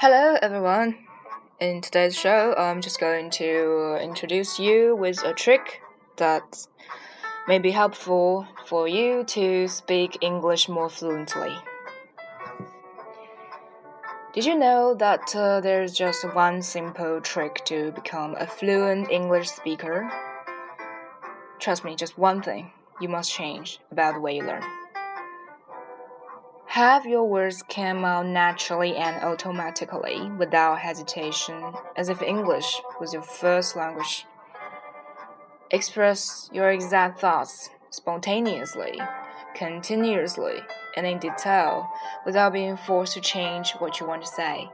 Hello, everyone. In today's show, I'm just going to introduce you with a trick that may be helpful for you to speak English more fluently. Did you know that uh, there's just one simple trick to become a fluent English speaker? Trust me, just one thing you must change about the way you learn. Have your words come out naturally and automatically without hesitation, as if English was your first language. Express your exact thoughts spontaneously, continuously, and in detail without being forced to change what you want to say,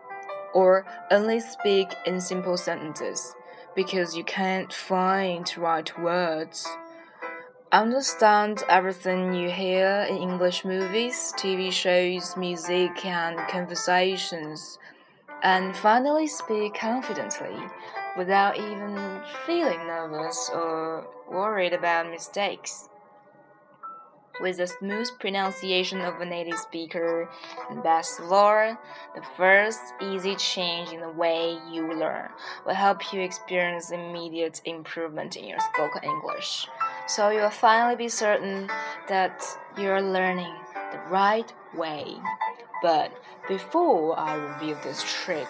or only speak in simple sentences because you can't find right words. Understand everything you hear in English movies, TV shows, music, and conversations, and finally speak confidently without even feeling nervous or worried about mistakes. With the smooth pronunciation of a native speaker, and best of all, the first easy change in the way you learn will help you experience immediate improvement in your spoken English so you'll finally be certain that you're learning the right way. But before I reveal this trick,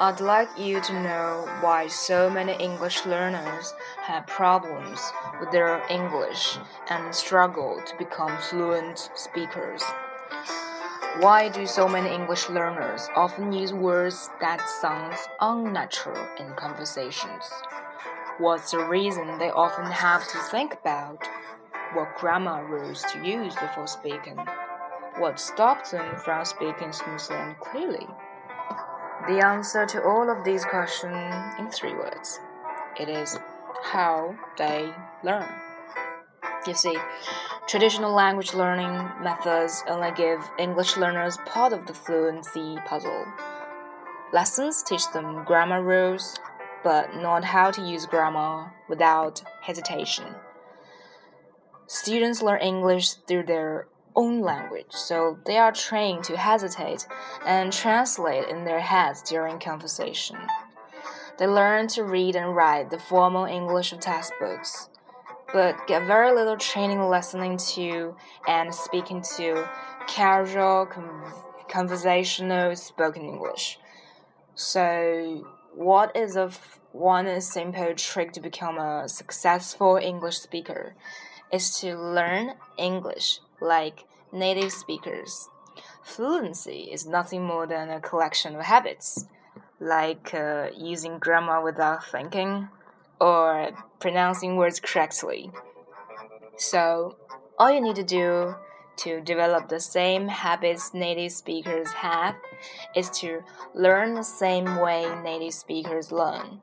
I'd like you to know why so many English learners have problems with their English and struggle to become fluent speakers. Why do so many English learners often use words that sound unnatural in conversations? What's the reason they often have to think about what grammar rules to use before speaking? What stops them from speaking smoothly and clearly? The answer to all of these questions in three words. It is how they learn. You see, traditional language learning methods only give English learners part of the fluency puzzle. Lessons teach them grammar rules, but not how to use grammar without hesitation. Students learn English through their own language, so they are trained to hesitate and translate in their heads during conversation. They learn to read and write the formal English of textbooks, but get very little training listening to and speaking to casual, conversational spoken English. So, what is a one simple trick to become a successful English speaker is to learn English like native speakers. Fluency is nothing more than a collection of habits, like uh, using grammar without thinking or pronouncing words correctly. So, all you need to do to develop the same habits native speakers have is to learn the same way native speakers learn.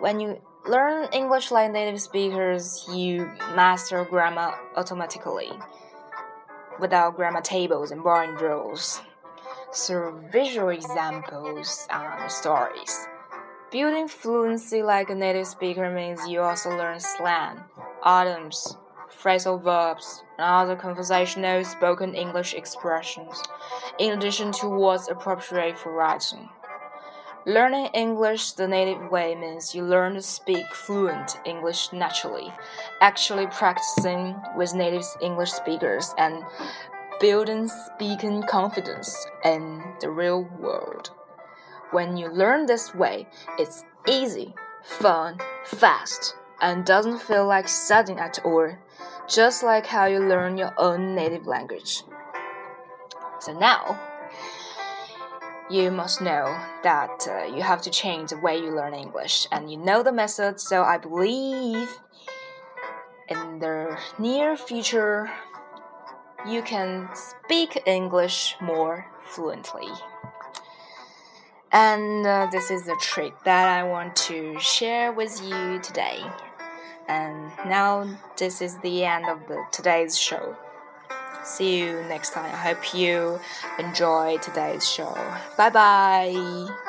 When you learn English like native speakers, you master grammar automatically without grammar tables and boring drills. Through visual examples and stories. Building fluency like a native speaker means you also learn slang, idioms, phrasal verbs, and other conversational spoken English expressions, in addition to words appropriate for writing. Learning English the native way means you learn to speak fluent English naturally, actually practicing with native English speakers and building speaking confidence in the real world. When you learn this way, it's easy, fun, fast, and doesn't feel like studying at all just like how you learn your own native language. So now, you must know that uh, you have to change the way you learn English, and you know the method, so I believe in the near future you can speak English more fluently. And uh, this is the trick that I want to share with you today. And now this is the end of the today's show. See you next time. I hope you enjoy today's show. Bye bye.